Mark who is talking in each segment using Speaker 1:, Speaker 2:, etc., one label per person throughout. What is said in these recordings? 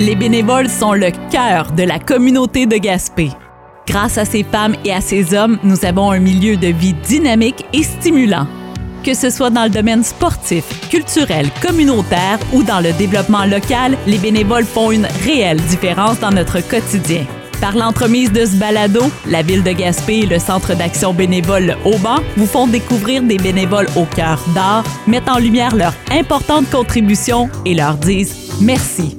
Speaker 1: Les bénévoles sont le cœur de la communauté de Gaspé. Grâce à ces femmes et à ces hommes, nous avons un milieu de vie dynamique et stimulant. Que ce soit dans le domaine sportif, culturel, communautaire ou dans le développement local, les bénévoles font une réelle différence dans notre quotidien. Par l'entremise de ce balado, la ville de Gaspé et le Centre d'action bénévole Auban vous font découvrir des bénévoles au cœur d'art, mettent en lumière leur importante contribution et leur disent merci.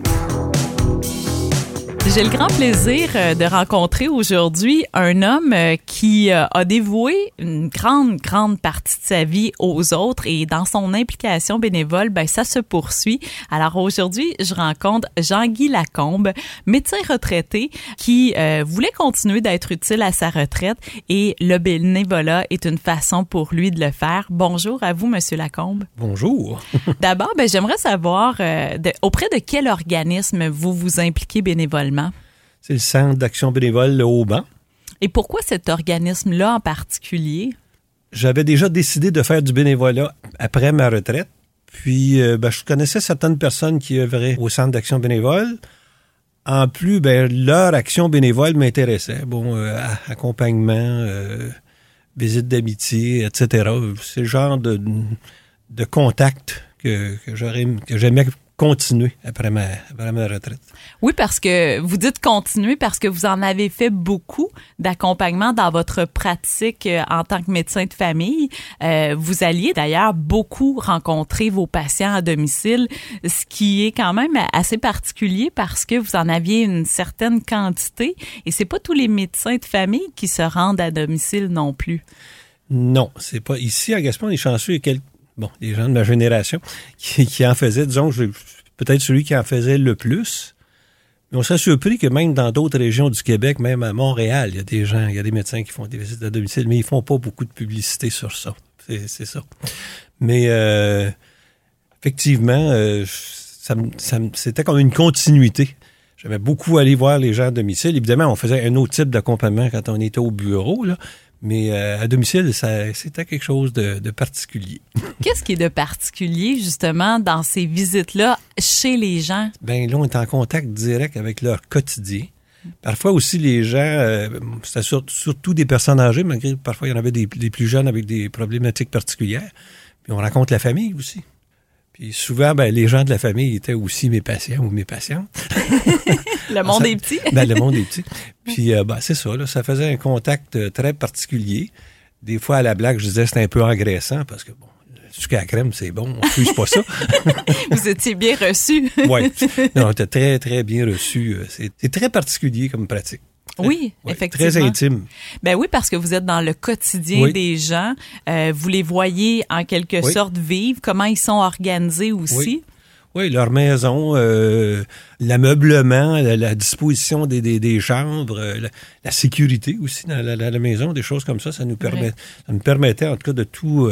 Speaker 1: J'ai le grand plaisir euh, de rencontrer aujourd'hui un homme euh, qui euh, a dévoué une grande, grande partie de sa vie aux autres et dans son implication bénévole, ben, ça se poursuit. Alors aujourd'hui, je rencontre Jean-Guy Lacombe, médecin retraité qui voulait continuer d'être utile à sa retraite et le bénévolat est une façon pour lui de le faire. Bonjour à vous, Monsieur Lacombe.
Speaker 2: Bonjour.
Speaker 1: D'abord, ben, j'aimerais savoir de, auprès de quel organisme vous vous impliquez bénévolement?
Speaker 2: C'est le Centre d'action bénévole, le Haut-Banc.
Speaker 1: Et pourquoi cet organisme-là en particulier?
Speaker 2: J'avais déjà décidé de faire du bénévolat après ma retraite. Puis, euh, ben, je connaissais certaines personnes qui œuvraient au Centre d'action bénévole. En plus, ben, leur action bénévole m'intéressait. Bon, euh, accompagnement, euh, visite d'amitié, etc. C'est le genre de, de contact que j'aimais continuer après ma, après ma retraite.
Speaker 1: Oui, parce que vous dites continuer parce que vous en avez fait beaucoup d'accompagnement dans votre pratique euh, en tant que médecin de famille. Euh, vous alliez d'ailleurs beaucoup rencontrer vos patients à domicile, ce qui est quand même assez particulier parce que vous en aviez une certaine quantité et c'est pas tous les médecins de famille qui se rendent à domicile non plus.
Speaker 2: Non, c'est pas ici à Gaspard, on est chanceux, il y a quelques bon, les gens de ma génération qui, en faisaient, disons, peut-être celui qui en faisait le plus. Mais on s'est surpris que même dans d'autres régions du Québec, même à Montréal, il y a des gens, il y a des médecins qui font des visites à domicile, mais ils font pas beaucoup de publicité sur ça. C'est ça. Mais euh, effectivement, euh, c'était comme une continuité. J'aimais beaucoup aller voir les gens à domicile. Évidemment, on faisait un autre type d'accompagnement quand on était au bureau, mais euh, à domicile, c'était quelque chose de, particulier.
Speaker 1: Qu'est-ce qui est de particulier, justement, dans ces visites-là chez les gens?
Speaker 2: Bien, là, on est en contact direct avec leur quotidien. Parfois aussi, les gens, euh, c'était surtout des personnes âgées, malgré parfois il y en avait des, des, plus jeunes avec des problématiques particulières. Puis on rencontre la famille aussi. Puis souvent, ben, les gens de la famille étaient aussi mes patients ou mes patientes.
Speaker 1: le monde est petit.
Speaker 2: ben, le monde est petit. Puis euh, ben, c'est ça, là, ça faisait un contact euh, très particulier. Des fois, à la blague, je disais que c'était un peu engraissant parce que, bon, sucre à crème, c'est bon, on ne pas ça.
Speaker 1: Vous étiez bien reçu.
Speaker 2: oui. Non, on était très, très bien reçu. Euh, c'est très particulier comme pratique.
Speaker 1: Oui, effectivement.
Speaker 2: Très intime.
Speaker 1: Ben oui, parce que vous êtes dans le quotidien des gens. Euh, vous les voyez en quelque sorte vivre, comment ils sont organisés aussi?
Speaker 2: Oui, leur maison, euh, l'ameublement, la, disposition des, des, chambres, euh, la, sécurité aussi dans la, maison, des choses comme ça, ça nous permet, ça nous permettait en tout cas de tout,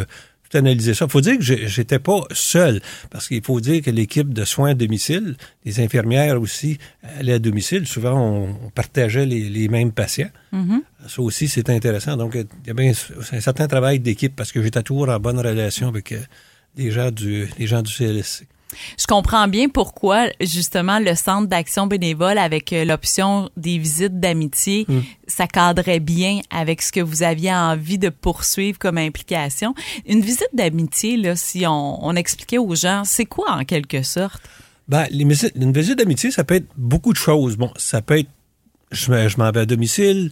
Speaker 2: analyser ça. Il faut dire que j'étais pas seul, parce qu'il faut dire que l'équipe de soins à domicile, les infirmières aussi allaient à domicile. Souvent, on, partageait les, mêmes patients. Mm-hmm. Ça aussi, c'est intéressant. Donc, il y a bien un certain travail d'équipe, parce que j'étais toujours en bonne relation avec euh, les gens du, les gens du CLSC.
Speaker 1: Je comprends bien pourquoi justement le centre d'action bénévole avec euh, l'option des visites d'amitié, mm. ça cadrait bien avec ce que vous aviez envie de poursuivre comme implication. Une visite d'amitié, là, si on, expliquait aux gens, c'est quoi en quelque sorte?
Speaker 2: Ben, les une visite d'amitié, ça peut être beaucoup de choses. Bon, ça peut être, je, m'en vais à domicile,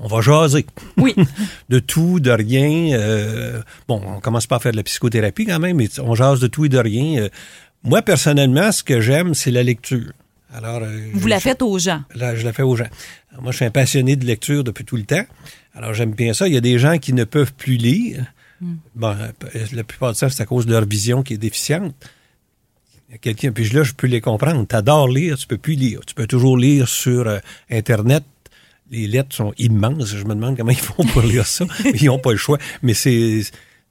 Speaker 2: on va jaser.
Speaker 1: Oui.
Speaker 2: de tout, de rien. Euh, bon, on commence pas à faire de la psychothérapie quand même, mais on jase de tout et de rien. Euh, moi, personnellement, ce que j'aime, c'est la lecture.
Speaker 1: Alors, euh, Vous la faites aux gens?
Speaker 2: Là, je la fais aux gens. moi, je suis un passionné de lecture depuis tout le temps. Alors, j'aime bien ça. Il y a des gens qui ne peuvent plus lire. Hmm. Bon, la plupart du temps, c'est à cause de leur vision qui est déficiente. Quelqu'un, puis là, je peux les comprendre. Tu adores lire, tu peux plus lire. Tu peux toujours lire sur Internet, les lettres sont immenses. Je me demande comment ils font pour lire ça. ils n'ont pas le choix. Mais c'est,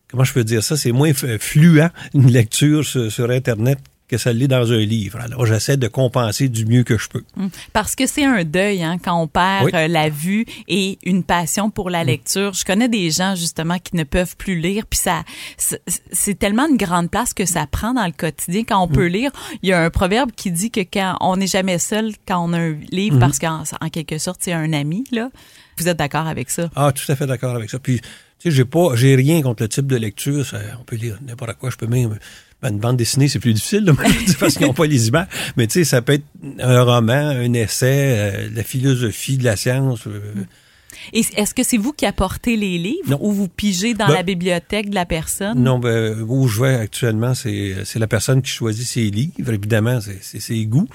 Speaker 2: comment je peux dire ça? C'est moins fluent une lecture sur, Internet que ça l'est dans un livre. Alors, j'essaie de compenser du mieux que je peux.
Speaker 1: Hum. Parce que c'est un deuil hein, quand on perd
Speaker 2: Oui.
Speaker 1: euh, la vue et une passion pour la lecture. Je connais des gens justement qui ne peuvent plus lire, puis ça, c'est tellement une grande place que ça prend dans le quotidien quand on peut lire. Il y a un proverbe qui dit que quand on n'est jamais seul quand on a un livre, parce qu'en en quelque sorte c'est un ami là. Vous êtes d'accord avec ça?
Speaker 2: Ah, tout à fait d'accord avec ça. Puis, tu sais, j'ai pas, j'ai rien contre le type de lecture. Ça, on peut lire n'importe quoi. Je peux même, ben, une bande dessinée, c'est plus difficile, là, parce qu'ils n'ont pas les images. Mais tu sais, ça peut être un roman, un essai, euh, la philosophie de la science. euh,
Speaker 1: Et est-ce que c'est vous qui apportez les livres
Speaker 2: Non.
Speaker 1: ou vous pigez dans
Speaker 2: Ben,
Speaker 1: la bibliothèque de la personne?
Speaker 2: Non, ben, où je vais actuellement, c'est, c'est la personne qui choisit ses livres. Évidemment, c'est, ses goûts.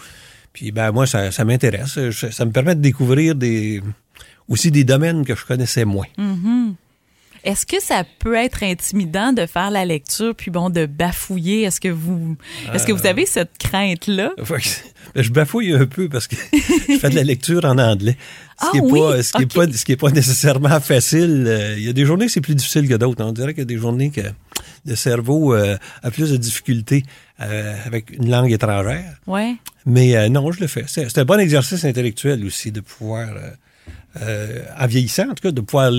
Speaker 2: Puis, ben, moi, ça, ça m'intéresse. Ça me permet de découvrir des, aussi des domaines que je connaissais moins.
Speaker 1: Est-ce que ça peut être intimidant de faire la lecture puis bon de bafouiller? Est-ce que vous est-ce que
Speaker 2: Euh.
Speaker 1: vous avez cette crainte là
Speaker 2: je bafouille un peu parce que je fais de la lecture en anglais. Ce
Speaker 1: Ah
Speaker 2: qui est
Speaker 1: oui?
Speaker 2: pas, ce qui est pas, ce qui est pas nécessairement facile. Euh, Il y a des journées que c'est plus difficile que d'autres. On dirait qu'il y a des journées que le cerveau euh, a plus de difficultés euh, avec une langue étrangère.
Speaker 1: Ouais.
Speaker 2: Mais euh, non, je le fais. C'est un bon exercice intellectuel aussi de pouvoir, euh, euh, en vieillissant, en tout cas, de pouvoir.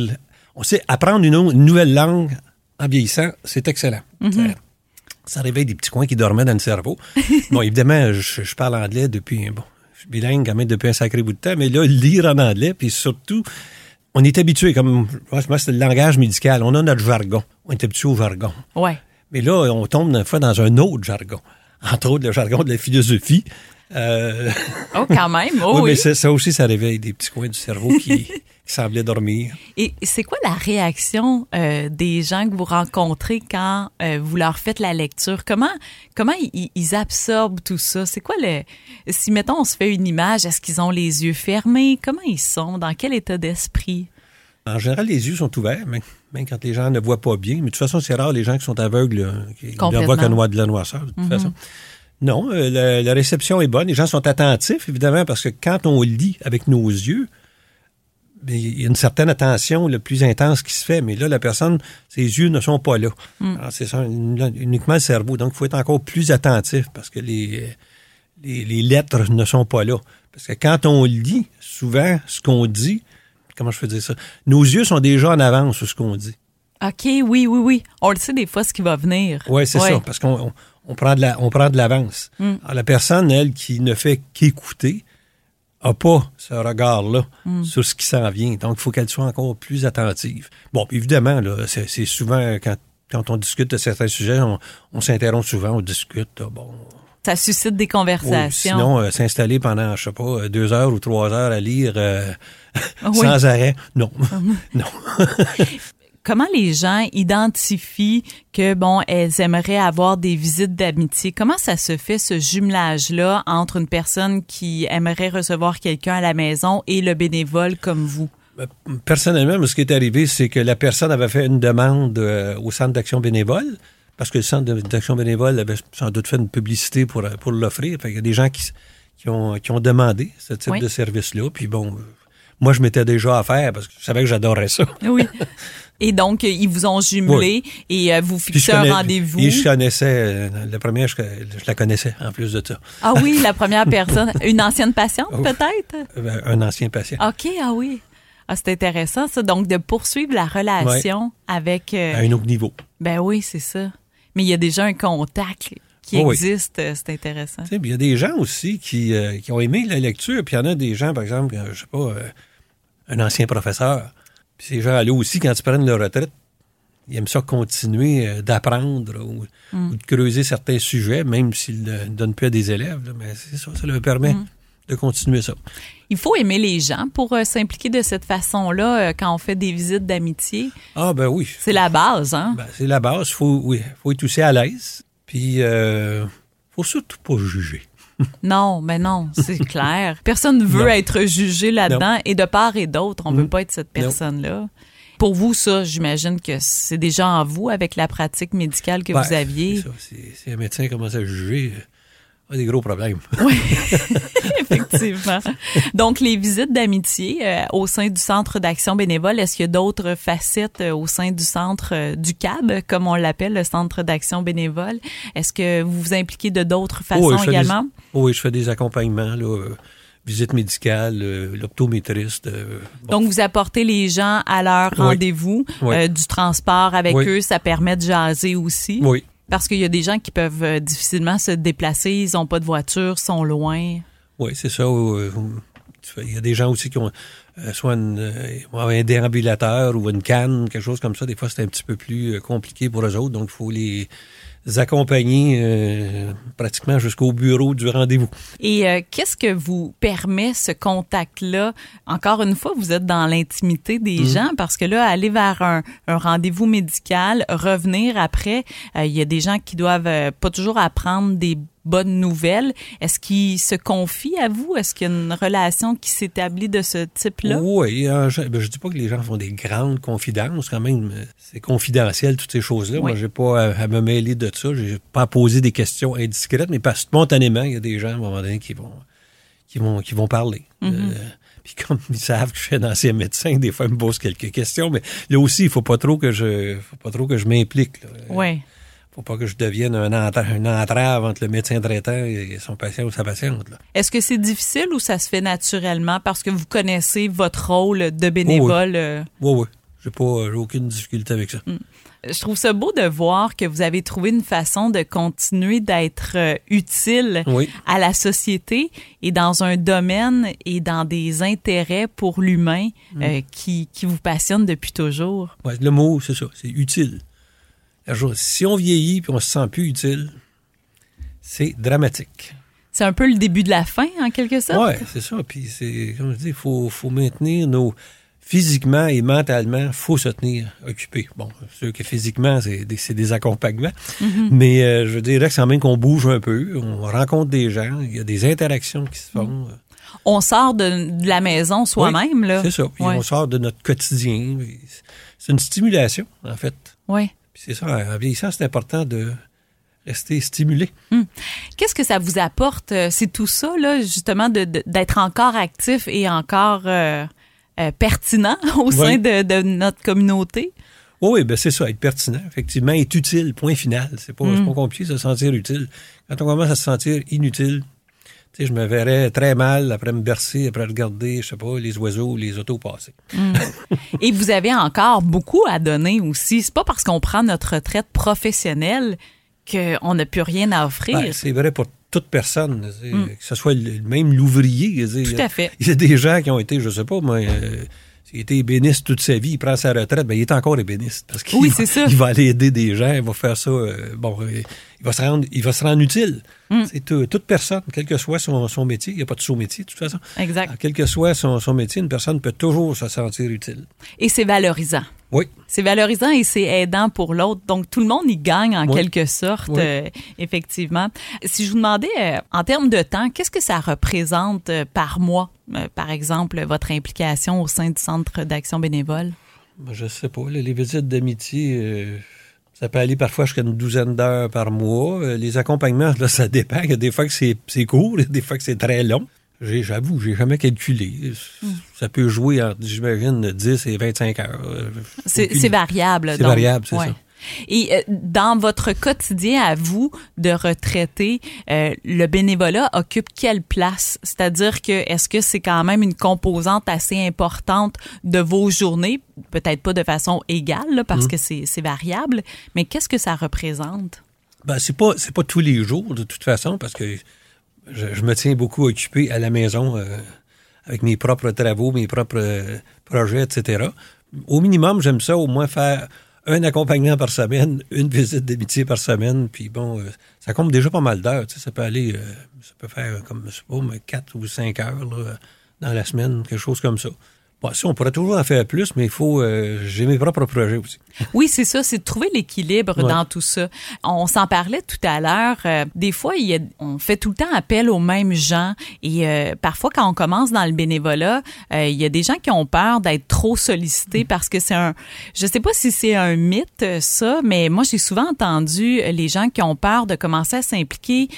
Speaker 2: On sait, apprendre une, nouvelle langue en vieillissant, c'est excellent. ça, ça réveille des petits coins qui dormaient dans le cerveau. bon, évidemment, je, je parle anglais depuis, bon, je suis bilingue quand même depuis un sacré bout de temps, mais là, lire en anglais, puis surtout, on est habitué, comme, moi, moi, c'est le langage médical, on a notre jargon. On est habitué au jargon.
Speaker 1: Ouais.
Speaker 2: Mais là, on tombe une fois dans un autre jargon. Entre autres, le jargon de la philosophie. Euh,
Speaker 1: Oh quand même. Oh,
Speaker 2: oui,
Speaker 1: oui.
Speaker 2: mais ça, ça aussi, ça réveille des petits coins du cerveau qui, qui semblaient dormir.
Speaker 1: Et c'est quoi la réaction euh, des gens que vous rencontrez quand euh, vous leur faites la lecture? Comment comment ils, ils absorbent tout ça? C'est quoi le si mettons on se fait une image, est-ce qu'ils ont les yeux fermés? Comment ils sont? Dans quel état d'esprit?
Speaker 2: En général, les yeux sont ouverts, même, même quand les gens ne voient pas bien. Mais de toute façon, c'est rare les gens qui sont aveugles, qui ne voient qu'un noir de la noirceur, de toute façon. Non, euh, la, la réception est bonne. Les gens sont attentifs, évidemment, parce que quand on lit avec nos yeux, ben, il y a une certaine attention le plus intense qui se fait, mais là, la personne, ses yeux ne sont pas là. Alors, c'est ça, uniquement le cerveau. Donc, il faut être encore plus attentif parce que les, les, les lettres ne sont pas là. Parce que quand on lit, souvent, ce qu'on dit, comment je peux dire ça, nos yeux sont déjà en avance sur ce qu'on dit.
Speaker 1: OK, oui, oui, oui. On le sait des fois ce qui va venir.
Speaker 2: Oui, c'est
Speaker 1: Ouais.
Speaker 2: ça, parce qu'on on, prend de la, on prend de l'avance. Alors, La personne, elle, qui ne fait qu'écouter, n'a pas ce regard-là sur ce qui s'en vient. Donc, il faut qu'elle soit encore plus attentive. Bon, évidemment, là, c'est souvent quand, quand on discute de certains sujets, on, on s'interrompt souvent, on discute. là, bon,
Speaker 1: Ça suscite des
Speaker 2: oui,
Speaker 1: conversations.
Speaker 2: sinon, euh, s'installer pendant, je sais pas, euh, deux heures ou trois heures à lire euh,
Speaker 1: Oui.
Speaker 2: sans arrêt, non. non.
Speaker 1: Comment les gens identifient que bon, elles aimeraient avoir des visites d'amitié? Comment ça se fait ce jumelage-là entre une personne qui aimerait recevoir quelqu'un à la maison et le bénévole comme vous?
Speaker 2: Ben, Personnellement, ce qui est arrivé, c'est que la personne avait fait une demande euh, au centre d'action bénévole, parce que le centre d'action bénévole avait sans doute fait une publicité pour, euh, pour l'offrir. Qu'il y a des gens qui, ont, qui ont demandé ce type
Speaker 1: Oui.
Speaker 2: de service-là. Puis bon, euh, moi, je m'étais déjà à faire parce que je savais que j'adorais ça.
Speaker 1: Oui. Et donc, euh, ils vous ont jumelé et euh, vous fixez un rendez-vous.
Speaker 2: Et je connaissais, euh, la première, je, je la connaissais en plus de ça.
Speaker 1: Ah oui, la première personne, une ancienne patiente
Speaker 2: Oh.
Speaker 1: peut-être?
Speaker 2: Euh, Un ancien patient.
Speaker 1: OK, ah oui. Ah, c'est intéressant ça donc de poursuivre la relation avec euh,
Speaker 2: À un autre niveau.
Speaker 1: Ben oui, c'est ça. Mais il y a déjà un contact qui
Speaker 2: Oh
Speaker 1: existe, c'est intéressant.
Speaker 2: Tu sais, puis il y a des gens aussi qui, euh, qui ont aimé la lecture, puis il y en a des gens, par exemple, je sais pas, euh, un ancien professeur. Puis ces gens-là aussi, quand ils prennent leur retraite, ils aiment ça continuer euh, d'apprendre ou,
Speaker 1: Mm.
Speaker 2: ou de creuser certains sujets, même s'ils ne donnent plus à des élèves. là. mais c'est ça, ça leur permet
Speaker 1: Mm.
Speaker 2: de continuer ça.
Speaker 1: Il faut aimer les gens pour euh, s'impliquer de cette façon-là euh, quand on fait des visites d'amitié.
Speaker 2: Ah ben oui,
Speaker 1: C'est la base, hein?
Speaker 2: Ben, c'est la base. Faut, oui, faut être aussi à l'aise. Puis, euh, faut surtout pas juger.
Speaker 1: Non, mais non, c'est clair. Personne ne veut
Speaker 2: Non.
Speaker 1: être jugé là-dedans et de part et d'autre, on ne veut pas être cette personne-là. Pour vous, ça, j'imagine que c'est déjà en vous avec la pratique médicale que
Speaker 2: Ben,
Speaker 1: vous aviez.
Speaker 2: c'est un médecin commence à juger, a des gros problèmes.
Speaker 1: Oui, effectivement. Donc, les visites d'amitié euh, au sein du Centre d'action bénévole, est-ce qu'il y a d'autres facettes euh, au sein du centre euh, du CAB, comme on l'appelle, le Centre d'action bénévole? Est-ce que vous vous impliquez de d'autres façons
Speaker 2: oui,
Speaker 1: également?
Speaker 2: Des, oui, je fais des accompagnements, là, visite médicale, l'optométriste.
Speaker 1: Bon. Donc, vous apportez les gens à leur
Speaker 2: Oui.
Speaker 1: rendez-vous,
Speaker 2: Oui.
Speaker 1: euh, du transport avec
Speaker 2: Oui.
Speaker 1: eux, ça permet de jaser aussi?
Speaker 2: Oui.
Speaker 1: Parce qu'il y a des gens qui peuvent euh, difficilement se déplacer, ils n'ont pas de voiture, sont loin.
Speaker 2: Oui, c'est ça. Il y a des gens aussi qui ont euh, soit euh, un déambulateur ou une canne, quelque chose comme ça. Des fois, c'est un petit peu plus compliqué pour eux autres. Donc, il faut les accompagner euh, pratiquement jusqu'au bureau du rendez-vous.
Speaker 1: Et euh, qu'est-ce que vous permet ce contact-là? Encore une fois, vous êtes dans l'intimité des
Speaker 2: Mhm.
Speaker 1: gens parce que là, aller vers un, un rendez-vous médical, revenir après, euh, il y a des gens qui doivent euh, pas toujours apprendre des bonnes nouvelles. Est-ce qu'ils se confient à vous? Est-ce qu'il y a une relation qui s'établit de ce type-là?
Speaker 2: Oui, euh, je, ben, je dis pas que les gens font des grandes confidences, quand même. C'est confidentiel, toutes ces choses-là.
Speaker 1: Oui.
Speaker 2: Moi, j'ai pas à, à me mêler de ça. J'ai pas à poser des questions indiscrètes, mais pas spontanément, il y a des gens, à un moment donné, qui vont, qui vont, qui vont parler.
Speaker 1: Mhm.
Speaker 2: Euh, puis comme ils savent que je suis un ancien médecin, des fois, ils me posent quelques questions, mais là aussi, il faut pas trop que je, faut pas trop que je m'implique.
Speaker 1: Oui.
Speaker 2: Faut pas que je devienne un, entra- une entrave entre le médecin traitant et son patient ou sa patiente.
Speaker 1: Est-ce que c'est difficile ou ça se fait naturellement parce que vous connaissez votre rôle de bénévole? euh,
Speaker 2: Oui, oui. J'ai pas, aucune difficulté avec ça.
Speaker 1: Je trouve ça beau de voir que vous avez trouvé une façon de continuer d'être euh, utile
Speaker 2: Oui.
Speaker 1: à la société et dans un domaine et dans des intérêts pour l'humain euh, qui, qui vous passionnent depuis toujours.
Speaker 2: Ouais, le mot, c'est ça, c'est utile. Si on vieillit puis on se sent plus utile, c'est dramatique.
Speaker 1: C'est un peu le début de la fin, en quelque sorte?
Speaker 2: Ouais, c'est ça. Puis c'est, comme je dis, il faut, faut maintenir nos. Physiquement et mentalement, faut se tenir occupé. Bon, c'est sûr que physiquement, c'est des, accompagnements. Mais euh, je dirais que c'est quand même qu'on bouge un peu, on rencontre des gens, il y a des interactions qui se font.
Speaker 1: On sort de, de la maison soi-même, là.
Speaker 2: C'est ça. Puis
Speaker 1: Ouais.
Speaker 2: on sort de notre quotidien. C'est une stimulation, en fait.
Speaker 1: Oui.
Speaker 2: Puis c'est ça, en vieillissant, c'est important de rester stimulé.
Speaker 1: Qu'est-ce que ça vous apporte? euh, C'est tout ça, là, justement, de- de- d'être encore actif et encore euh, euh, pertinent au sein
Speaker 2: Oui.
Speaker 1: de, de notre communauté?
Speaker 2: Oui, oui, ben c'est ça, être pertinent, effectivement, être utile, point final. C'est pas, c'est pas compliqué de se sentir utile. Quand on commence à se sentir inutile, je me verrais très mal après me bercer, après regarder, je sais pas, les oiseaux, les autos passer.
Speaker 1: Et vous avez encore beaucoup à donner aussi. C'est pas parce qu'on prend notre retraite professionnelle qu'on n'a plus rien à offrir.
Speaker 2: Ben, c'est vrai pour toute personne, sais, que ce soit le- même l'ouvrier.
Speaker 1: Tout à fait.
Speaker 2: Il y a des gens qui ont été, je sais pas, moi, euh, s'il était ébéniste toute sa vie, il prend sa retraite, ben il est encore ébéniste. Parce qu'il
Speaker 1: Oui,
Speaker 2: va-
Speaker 1: ça.
Speaker 2: Il va aller aider des gens, il va faire ça. euh, bon, euh, il va se rendre, il va se rendre utile.
Speaker 1: Mm.
Speaker 2: C'est tout- toute personne, quel que soit son, son métier, il n'y a pas de sous-métier, de toute façon.
Speaker 1: Exact.
Speaker 2: Quel que soit son, son métier, une personne peut toujours se sentir utile.
Speaker 1: Et c'est valorisant.
Speaker 2: Oui.
Speaker 1: C'est valorisant et c'est aidant pour l'autre. Donc, tout le monde y gagne en
Speaker 2: Oui.
Speaker 1: quelque sorte,
Speaker 2: Oui.
Speaker 1: euh, effectivement. Si je vous demandais, euh, en termes de temps, qu'est-ce que ça représente euh, par mois, par exemple, votre implication au sein du Centre d'action bénévole?
Speaker 2: Ben, Je sais pas. les visites d'amitié, ça peut aller parfois jusqu'à une douzaine d'heures par mois. Les accompagnements, là, ça dépend. Il y a des fois que c'est c'est court, il y a des fois que c'est très long. J'avoue, j'ai jamais calculé.
Speaker 1: Hmm.
Speaker 2: Ça peut jouer entre, j'imagine, 10 et 25 heures.
Speaker 1: C'est variable.
Speaker 2: C'est
Speaker 1: donc.
Speaker 2: variable, c'est
Speaker 1: Ouais.
Speaker 2: ça.
Speaker 1: Et euh, dans votre quotidien à vous de retraité, euh, le bénévolat occupe quelle place? C'est-à-dire que est-ce que c'est quand même une composante assez importante de vos journées? Peut-être pas de façon égale, là, parce que c'est c'est variable, mais qu'est-ce que ça représente?
Speaker 2: Ben, c'est pas, c'est pas tous les jours, de toute façon, parce que je, me tiens beaucoup occupé à la maison euh, avec mes propres travaux, mes propres euh, projets, etc. Au minimum, j'aime ça au moins faire un accompagnement par semaine, une visite d'amitié par semaine, puis bon, euh, ça compte déjà pas mal d'heures. Ça peut aller, ça peut faire comme, je sais pas, mais quatre ou cinq heures là, dans la semaine, quelque chose comme ça. Bon, si on pourrait toujours en faire plus, mais il faut, euh, j'ai mes propres projets aussi.
Speaker 1: Oui, c'est ça, c'est de trouver l'équilibre
Speaker 2: Ouais.
Speaker 1: dans tout ça. On s'en parlait tout à l'heure. euh, des fois, il y a, on fait tout le temps appel aux mêmes gens et euh, parfois, quand on commence dans le bénévolat, il y a des gens qui ont peur d'être trop sollicités parce que c'est un, je sais pas si c'est un mythe ça, mais moi j'ai souvent entendu les gens qui ont peur de commencer à s'impliquer.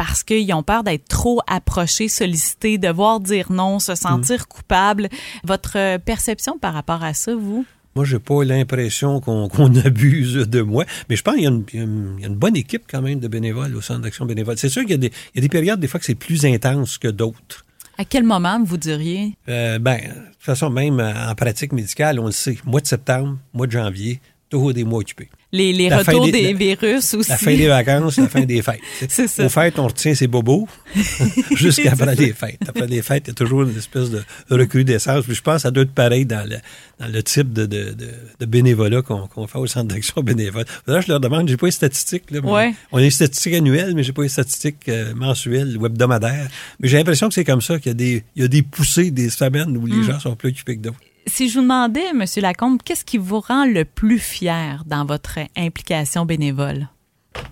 Speaker 1: Euh, parce qu'ils ont peur d'être trop approchés, sollicités, devoir dire non, se sentir coupable. Votre perception par rapport à ça, vous?
Speaker 2: Moi, j'ai pas l'impression qu'on abuse de moi, mais je pense qu'il y, a une bonne équipe quand même de bénévoles au Centre d'action bénévole. C'est sûr qu'il y, a des périodes, des fois, que c'est plus intense que d'autres.
Speaker 1: À quel moment vous diriez?
Speaker 2: Euh, ben, de toute façon, même en pratique médicale, on le sait. Mois de septembre, mois de janvier, toujours des mois occupés
Speaker 1: les, les retours des, virus aussi.
Speaker 2: La fin des vacances, la fin des fêtes.
Speaker 1: C'est ça.
Speaker 2: Aux fêtes, on retient ses bobos jusqu'après les fêtes. Après les fêtes, il y a toujours une espèce de recrudescence. Puis je pense à d'autres pareils dans le, dans le type de, de, de, bénévolat qu'on fait au centre d'action bénévole. Là, je leur demande, j'ai pas les statistiques. Là,
Speaker 1: ouais.
Speaker 2: On a les statistiques annuelles, mais j'ai pas les statistiques euh, mensuelles ou hebdomadaires. Mais j'ai l'impression que c'est comme ça, qu'il y a des, il y a des poussées, des semaines où les mm. gens sont plus occupés que d'autres
Speaker 1: si je vous demandais, M. Lacombe, qu'est-ce qui vous rend le plus fier dans votre implication bénévole?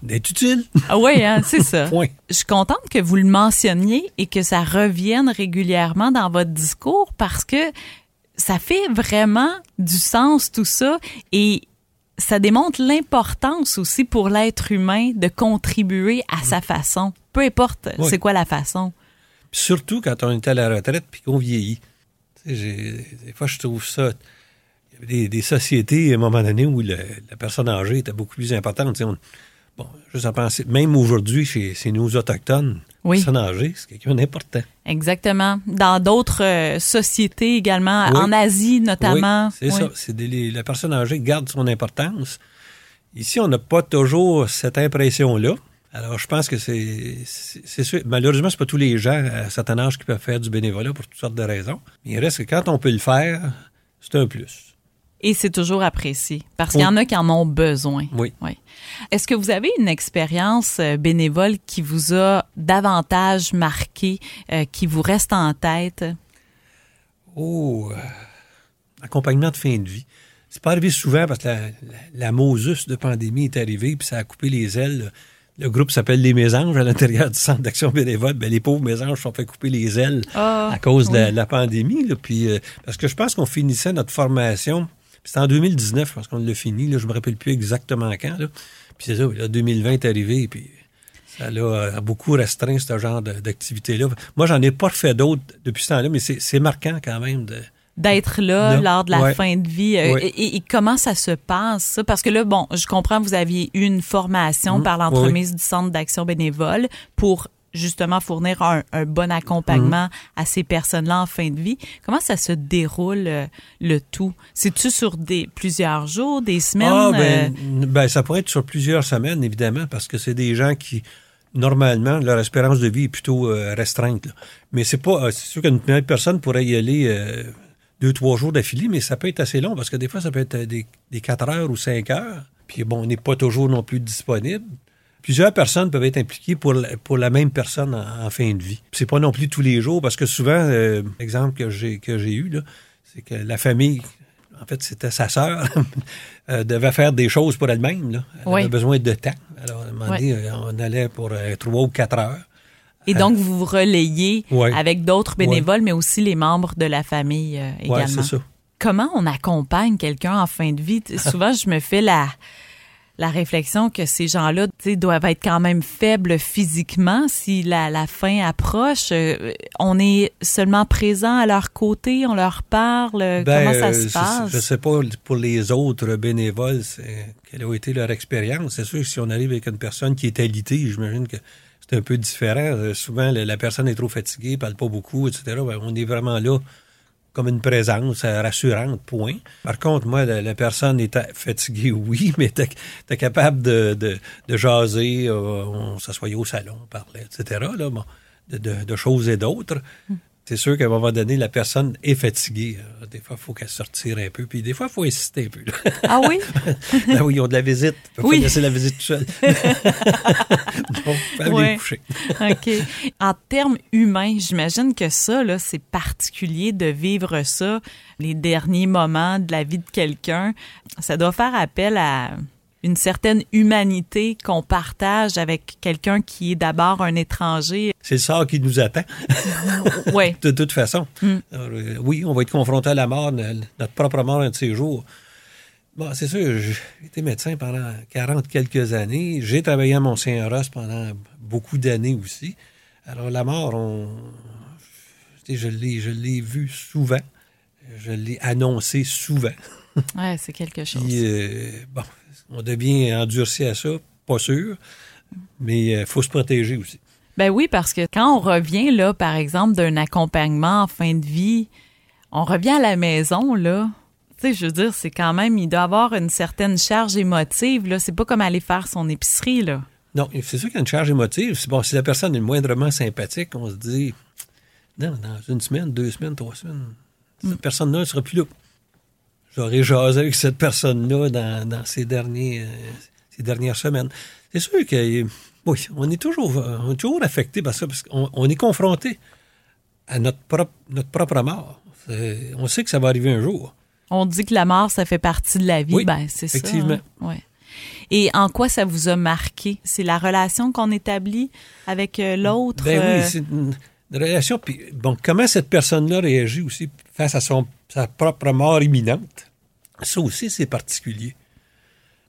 Speaker 2: D'être utile.
Speaker 1: Ah oui, hein, c'est ça.
Speaker 2: Point.
Speaker 1: Je suis contente que vous le mentionniez et que ça revienne régulièrement dans votre discours parce que ça fait vraiment du sens tout ça et ça démontre l'importance aussi pour l'être humain de contribuer à sa façon, peu importe c'est quoi la façon.
Speaker 2: Surtout quand on est à la retraite puis qu'on vieillit. Des fois, je trouve ça. Il y avait des, sociétés, à un moment donné, où la personne âgée était beaucoup plus importante. bon, juste à penser, même aujourd'hui, chez, nous autochtones, oui. personne âgée, c'est quelqu'un d'important.
Speaker 1: Exactement. Dans d'autres euh, sociétés également, en Asie notamment.
Speaker 2: Oui, c'est ça. la personne âgée garde son importance. Ici, on n'a pas toujours cette impression-là. Alors, je pense que c'est, c'est sûr. Malheureusement, c'est pas tous les gens à certain âge qui peuvent faire du bénévolat pour toutes sortes de raisons. Mais il reste que quand on peut le faire, c'est un plus.
Speaker 1: Et c'est toujours apprécié parce qu'il y en a qui en ont besoin.
Speaker 2: Oui.
Speaker 1: oui. Est-ce que vous avez une expérience euh, bénévole qui vous a davantage marqué, euh, qui vous reste en tête?
Speaker 2: Oh, euh, accompagnement de fin de vie. C'est pas arrivé souvent parce que la, la, Mosus de pandémie est arrivée puis ça a coupé les ailes le groupe s'appelle Les Mésanges à l'intérieur du centre d'action bénévole. Ben, les pauvres mésanges sont fait couper les ailes ah, à cause de, la, pandémie. puis, euh, parce que je pense qu'on finissait notre formation. C'était en 2019, parce qu'on l'a fini. Là, je me rappelle plus exactement quand. Puis c'est ça, là, 2020 est arrivé. Puis ça a beaucoup restreint ce genre d'activité-là. Moi, j'en ai pas fait d'autres depuis ce temps-là, mais c'est marquant quand même de
Speaker 1: d'être là lors de la fin de vie. Euh, et, comment ça se passe, Parce que là, bon, je comprends, vous aviez eu une formation mm. par l'entremise du Centre d'action bénévole pour justement fournir un, bon accompagnement mm. à ces personnes-là en fin de vie. Comment ça se déroule euh, le tout? C'est-tu sur des plusieurs jours, des semaines? Ah,
Speaker 2: ben, euh? ben, ça pourrait être sur plusieurs semaines, évidemment, parce que c'est des gens qui normalement, leur espérance de vie est plutôt restreinte. Mais c'est pas, c'est sûr qu'une personne pourrait y aller deux, trois jours d'affilée, mais ça peut être assez long parce que des fois, ça peut être des, des quatre heures ou cinq heures. Puis bon, on n'est pas toujours non plus disponible. Plusieurs personnes peuvent être impliquées pour la, pour la même personne en, fin de vie. C'est pas non plus tous les jours parce que souvent, l'exemple euh, que j'ai que j'ai eu là, c'est que la famille, en fait, c'était sa sœur, euh, devait faire des choses pour elle-même. Elle avait besoin de temps. Alors, à un moment donné, euh, on allait pour trois ou quatre heures.
Speaker 1: Et donc, vous vous relayez avec d'autres bénévoles, mais aussi les membres de la famille euh, également.
Speaker 2: c'est ça.
Speaker 1: Comment on accompagne quelqu'un en fin de vie? Souvent, je me fais la, la réflexion que ces gens-là doivent être quand même faibles physiquement si la, la fin approche. Euh, on est seulement présent à leur côté, on leur parle. Ben, comment ça se passe?
Speaker 2: Je ne sais pas pour les autres bénévoles quelle a été leur expérience? C'est sûr que si on arrive avec une personne qui est alitée, j'imagine que c'est un peu différent. Euh, souvent, la, personne est trop fatiguée, parle pas beaucoup, etc. Ben, on est vraiment là comme une présence euh, rassurante, point. Par contre, moi, la, personne était fatiguée, oui, mais était capable de, de, jaser, euh, on s'assoyait au salon, on parlait, etc., là, de, de, choses et d'autres. Hmm c'est sûr qu'à un moment donné, la personne est fatiguée. Des fois, il faut qu'elle sorte un peu. Puis des fois, il faut insister un peu.
Speaker 1: Ah oui?
Speaker 2: ben oui, ils ont de la visite. Il faut laisser la visite tout seul. Coucher.
Speaker 1: OK. En termes humains, j'imagine que ça, là, c'est particulier de vivre ça, les derniers moments de la vie de quelqu'un. Ça doit faire appel à une certaine humanité qu'on partage avec quelqu'un qui est d'abord un étranger.
Speaker 2: C'est le sort qui nous attend.
Speaker 1: oui.
Speaker 2: de toute façon. Mm. Euh, oui, on va être confronté à la mort, notre propre mort un de ces jours. Bon, c'est sûr, j'ai été médecin pendant 40 quelques années. J'ai travaillé à Mont-Saint-Roch pendant beaucoup d'années aussi. Alors, la mort, on, je l'ai, je l'ai vu souvent. Je l'ai annoncé souvent.
Speaker 1: Oui, c'est quelque chose.
Speaker 2: Puis, euh, bon, on devient endurci à ça, pas sûr, mais il faut se protéger aussi.
Speaker 1: Ben oui, parce que quand on revient, là, par exemple, d'un accompagnement en fin de vie, on revient à la maison, là. Tu sais, je veux dire, c'est quand même, il doit avoir une certaine charge émotive, là. C'est pas comme aller faire son épicerie, là.
Speaker 2: Non, c'est sûr qu'il y a une charge émotive. Bon, si la personne est moindrement sympathique, on se dit, non, dans une semaine, deux semaines, trois semaines, cette mm. personne-là ne sera plus là. J'aurais jasé avec cette personne-là dans, ces, derniers, euh, ces dernières semaines. C'est sûr que oui, on est toujours, on est toujours affecté par ça parce qu'on on est confronté à notre propre, notre propre mort. On sait que ça va arriver un jour.
Speaker 1: On dit que la mort, ça fait partie de la vie.
Speaker 2: Oui,
Speaker 1: ben, c'est
Speaker 2: effectivement.
Speaker 1: ça. Hein. Ouais. Et en quoi ça vous a marqué? C'est la relation qu'on établit avec euh, l'autre?
Speaker 2: Ben oui, euh? c'est une, relation. Puis, bon, comment cette personne-là réagit aussi? Face à son, sa propre mort imminente? Ça aussi, c'est particulier.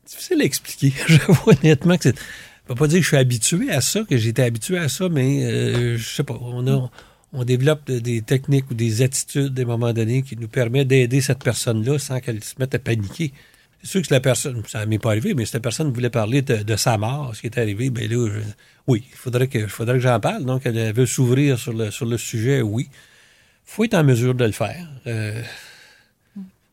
Speaker 2: Difficile à expliquer. J'avoue honnêtement que c'est ne peux pas dire que je suis habitué à ça, que j'étais habitué à ça, mais euh, je sais pas. On, développe des techniques ou des attitudes à un moment donné qui nous permettent d'aider cette personne-là sans qu'elle se mette à paniquer. C'est sûr que la personne, ça m'est pas arrivé, mais si la personne voulait parler de, sa mort, ce qui est arrivé, ben là, oui, il faudrait que, faudrait que j'en parle. Donc, elle veut s'ouvrir sur le sujet, oui. Faut être en mesure de le faire. Euh,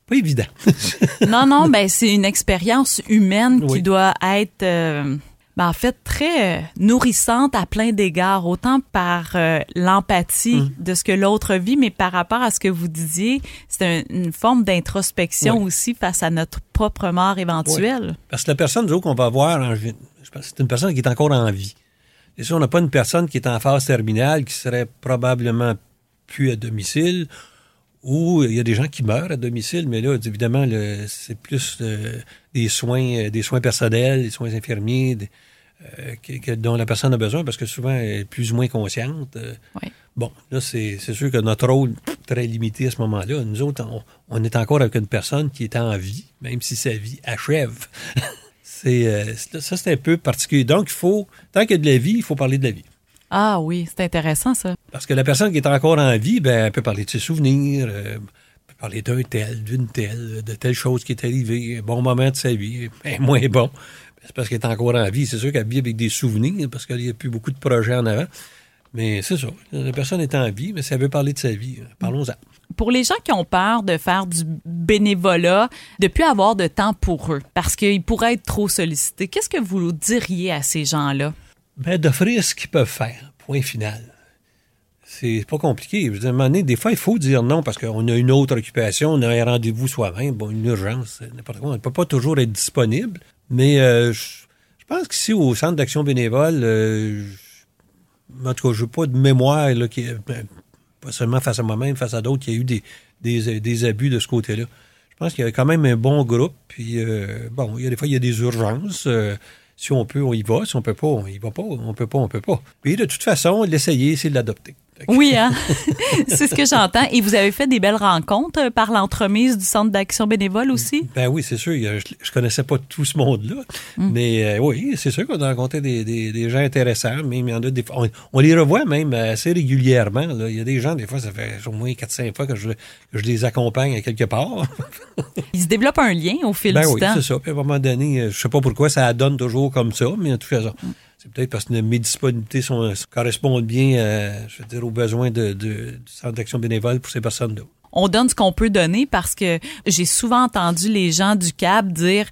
Speaker 2: pas évident.
Speaker 1: non, non, ben c'est une expérience humaine qui doit être euh, ben, en fait, très euh, nourrissante à plein d'égards, autant par euh, l'empathie mm. de ce que l'autre vit, mais par rapport à ce que vous disiez, c'est une forme d'introspection aussi face à notre propre mort éventuelle.
Speaker 2: Parce que la personne, qu'on va voir, c'est une personne qui est encore en vie. Et si on n'a pas une personne qui est en phase terminale, qui serait probablement plus à domicile, ou il y a des gens qui meurent à domicile, mais là, évidemment, c'est plus euh, des soins, des soins personnels, des soins infirmiers, euh, dont la personne a besoin, parce que souvent, elle est plus ou moins consciente. Euh. Bon, là, c'est sûr que notre rôle est très limité à ce moment-là. Nous autres, on, est encore avec une personne qui est en vie, même si sa vie achève. c'est ça, c'est un peu particulier. Donc, il faut, tant qu'il y a de la vie, il faut parler de la vie.
Speaker 1: Ah oui, c'est intéressant ça.
Speaker 2: Parce que la personne qui est encore en vie, ben, elle peut parler de ses souvenirs, euh, peut parler d'un tel, d'une telle, de telle chose qui est arrivée, un bon moment de sa vie, un moins bon. C'est parce qu'elle est encore en vie. C'est sûr qu'elle vit avec des souvenirs, parce qu'il n'y a plus beaucoup de projets en avant. Mais c'est ça. La personne est en vie, mais si elle veut parler de sa vie, parlons-en.
Speaker 1: Pour les gens qui ont peur de faire du bénévolat, de plus avoir de temps pour eux, parce qu'ils pourraient être trop sollicités, qu'est-ce que vous diriez à ces gens-là?
Speaker 2: Ben, d'offrir ce qu'ils peuvent faire. Point final. C'est pas compliqué. Je veux des fois, il faut dire non parce qu'on a une autre occupation, on a un rendez-vous soi-même, bon, une urgence, n'importe quoi. On ne peut pas toujours être disponible. Mais euh, je, pense qu'ici, au Centre d'action bénévole, euh, en tout cas, je n'ai pas de mémoire, là, qui, ben, pas seulement face à moi-même, face à d'autres, qu'il y a eu des, des, abus de ce côté-là. Je pense qu'il y a quand même un bon groupe. Puis, euh, bon, il y a des fois, il y a des urgences. Si on peut, on y va. Si on peut pas, on y va pas. On peut pas, on peut pas. Puis de toute façon, l'essayer, c'est l'adopter.
Speaker 1: Oui, hein? c'est ce que j'entends. Et vous avez fait des belles rencontres euh, par l'entremise du Centre d'action bénévole aussi?
Speaker 2: Ben oui, c'est sûr. Je, ne connaissais pas tout ce monde-là. Mm. Mais euh, oui, c'est sûr qu'on a rencontré des, gens intéressants. Mais il y en a des on, les revoit même assez régulièrement. Il y a des gens, des fois, ça fait au moins 4-5 fois que je, les accompagne à quelque part.
Speaker 1: il se développe un lien au fil
Speaker 2: ben
Speaker 1: du
Speaker 2: oui,
Speaker 1: temps.
Speaker 2: c'est ça. Puis à un moment donné, euh, je sais pas pourquoi ça donne toujours comme ça, mais en tout cas, mm. C'est peut-être parce que mes disponibilités sont, correspondent bien, euh, je veux dire, aux besoins de, de, du centre d'action bénévole pour ces personnes-là
Speaker 1: on donne ce qu'on peut donner parce que j'ai souvent entendu les gens du CAB dire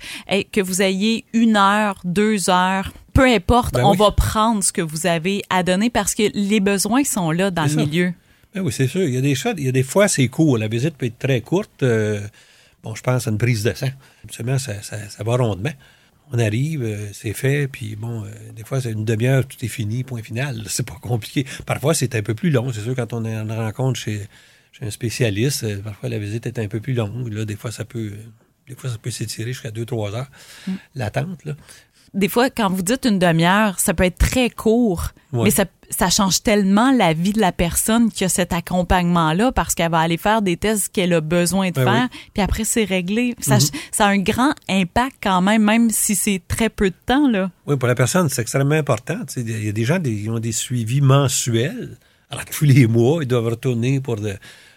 Speaker 1: que vous ayez une heure, deux heures, peu importe, ben on va prendre ce que vous avez à donner parce que les besoins sont là dans le milieu.
Speaker 2: Ben oui, c'est sûr. Il y a des choses, il y a des fois, c'est court. La visite peut être très courte. Euh, bon, je pense à une prise de sang. Absolument, ça, ça, ça va rondement on arrive, euh, c'est fait, puis bon, euh, des fois, c'est une demi-heure, tout est fini, point final. C'est pas compliqué. Parfois, c'est un peu plus long. C'est sûr, quand on est en rencontre chez, un spécialiste, euh, parfois la visite est un peu plus longue. Là, des fois, ça peut, des fois, ça peut s'étirer jusqu'à deux, trois heures, mm. l'attente.
Speaker 1: Des fois, quand vous dites une demi-heure, ça peut être très court, mais ça, ça change tellement la vie de la personne qui a cet accompagnement-là parce qu'elle va aller faire des tests qu'elle a besoin de
Speaker 2: Ben
Speaker 1: faire, puis après c'est réglé. Ça,
Speaker 2: Mhm.
Speaker 1: ça a un grand impact quand même, même si c'est très peu de temps là.
Speaker 2: Oui, pour la personne, c'est extrêmement important. Il y a des gens qui ont des suivis mensuels. Alors, tous les mois, ils doivent retourner pour, de-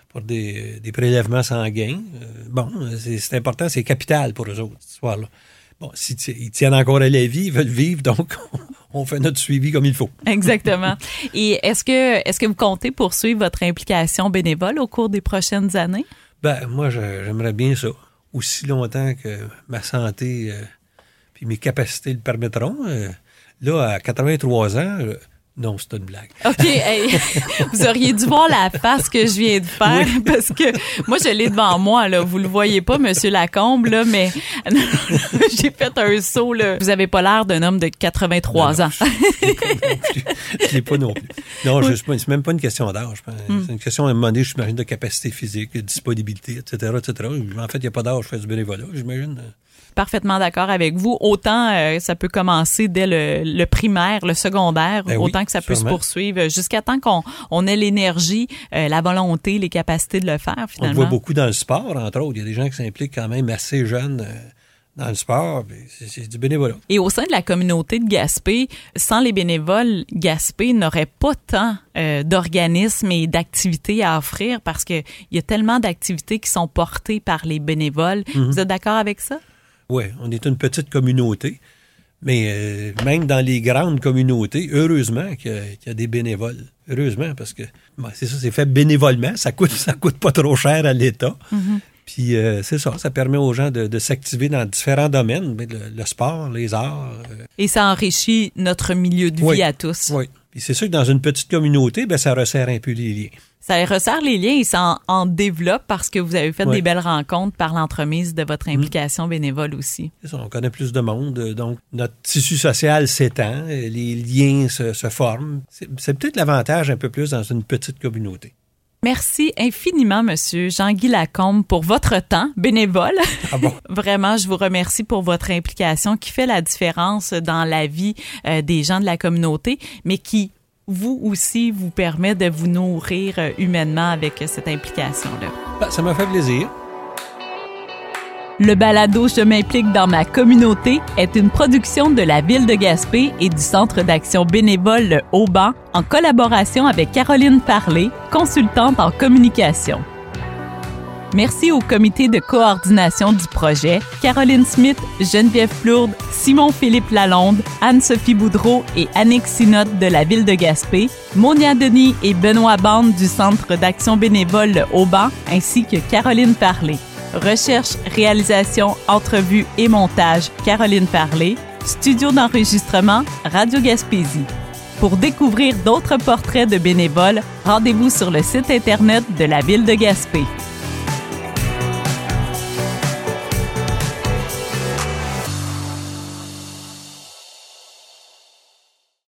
Speaker 2: pour des, des prélèvements sanguins. Euh, bon, c'est c'est important, c'est capital pour eux autres, cette histoire-là. Bon, si ti- ils tiennent encore à la vie, ils veulent vivre, donc on fait notre suivi comme il faut.
Speaker 1: Exactement. Et est-ce que est-ce que vous comptez poursuivre votre implication bénévole au cours des prochaines années?
Speaker 2: Ben, moi, j'aimerais bien ça. Aussi longtemps que ma santé euh, puis mes capacités le permettront. Euh, là, à 83 ans, euh, non, c'est une blague.
Speaker 1: OK, hey, vous auriez dû voir la face que je viens de faire parce que moi je l'ai devant moi là, vous le voyez pas monsieur Lacombe là, mais j'ai fait un saut là. Vous avez pas l'air d'un homme de 83
Speaker 2: Non, non,
Speaker 1: ans.
Speaker 2: Je l'ai pas non plus. Non, je- c'est même pas une question d'âge.
Speaker 1: Hmm.
Speaker 2: C'est une question, à un moment donné, j'imagine, de capacité physique, de disponibilité, etc., etc. En fait, il n'y a pas d'âge, je fais du bénévolat, j'imagine.
Speaker 1: Parfaitement d'accord avec vous. Autant euh, ça peut commencer dès le, le primaire, le secondaire,
Speaker 2: Ben oui,
Speaker 1: autant que ça peut se poursuivre jusqu'à temps qu'on on ait l'énergie, euh, la volonté, les capacités de le faire
Speaker 2: On le
Speaker 1: finalement.
Speaker 2: voit beaucoup dans le sport, entre autres. Il y a des gens qui s'impliquent quand même assez jeunes euh, dans le sport. C'est du bénévolat.
Speaker 1: Et au sein de la communauté de Gaspé, sans les bénévoles, Gaspé n'aurait pas tant euh, d'organismes et d'activités à offrir parce qu'il y a tellement d'activités qui sont portées par les bénévoles.
Speaker 2: Mhm.
Speaker 1: Vous êtes d'accord avec ça?
Speaker 2: Oui, on est une petite communauté. Mais euh, même dans les grandes communautés, heureusement qu'il y, a- qu'il y a des bénévoles. Heureusement, parce que ben, c'est ça, c'est fait bénévolement. Ça coûte, ça coûte pas trop cher à l'État. Puis euh, c'est ça, ça permet aux gens de, de s'activer dans différents domaines, mais le, le sport, les arts. euh,
Speaker 1: Et ça enrichit notre milieu de vie
Speaker 2: Oui.
Speaker 1: à tous.
Speaker 2: oui. Puis c'est sûr que dans une petite communauté, ben, ça resserre un peu les liens.
Speaker 1: Ça resserre les liens et ça en, en développe parce que vous avez fait des belles rencontres par l'entremise de votre implication bénévole aussi.
Speaker 2: Ça, on connaît plus de monde, euh, donc notre tissu social s'étend, euh, les liens se, se forment. C'est c'est peut-être l'avantage un peu plus dans une petite communauté.
Speaker 1: Merci infiniment, Monsieur Jean-Guy Lacombe, pour votre temps bénévole.
Speaker 2: Ah bon?
Speaker 1: Vraiment, je vous remercie pour votre implication qui fait la différence dans la vie euh, des gens de la communauté, mais qui, vous aussi, vous permet de vous nourrir euh, humainement avec euh, cette implication-là.
Speaker 2: Ben, ça m'a fait plaisir.
Speaker 1: Le balado Je m'implique dans ma communauté est une production de la Ville de Gaspé et du Centre d'action bénévole Le Haut-Banc en collaboration avec Caroline Parlé, consultante en communication. Merci au comité de coordination du projet, Caroline Smith, Geneviève Plourde, Simon-Philippe Lalonde, Anne-Sophie Boudreau et Annick Sinotte de la Ville de Gaspé, Monia Denis et Benoît Bande du Centre d'action bénévole Le Haut-Banc, ainsi que Caroline Parlé. Recherche, réalisation, entrevue et montage, Caroline Parlé. Studio d'enregistrement, Radio Gaspésie. Pour découvrir d'autres portraits de bénévoles, rendez-vous sur le site Internet de la Ville de Gaspé.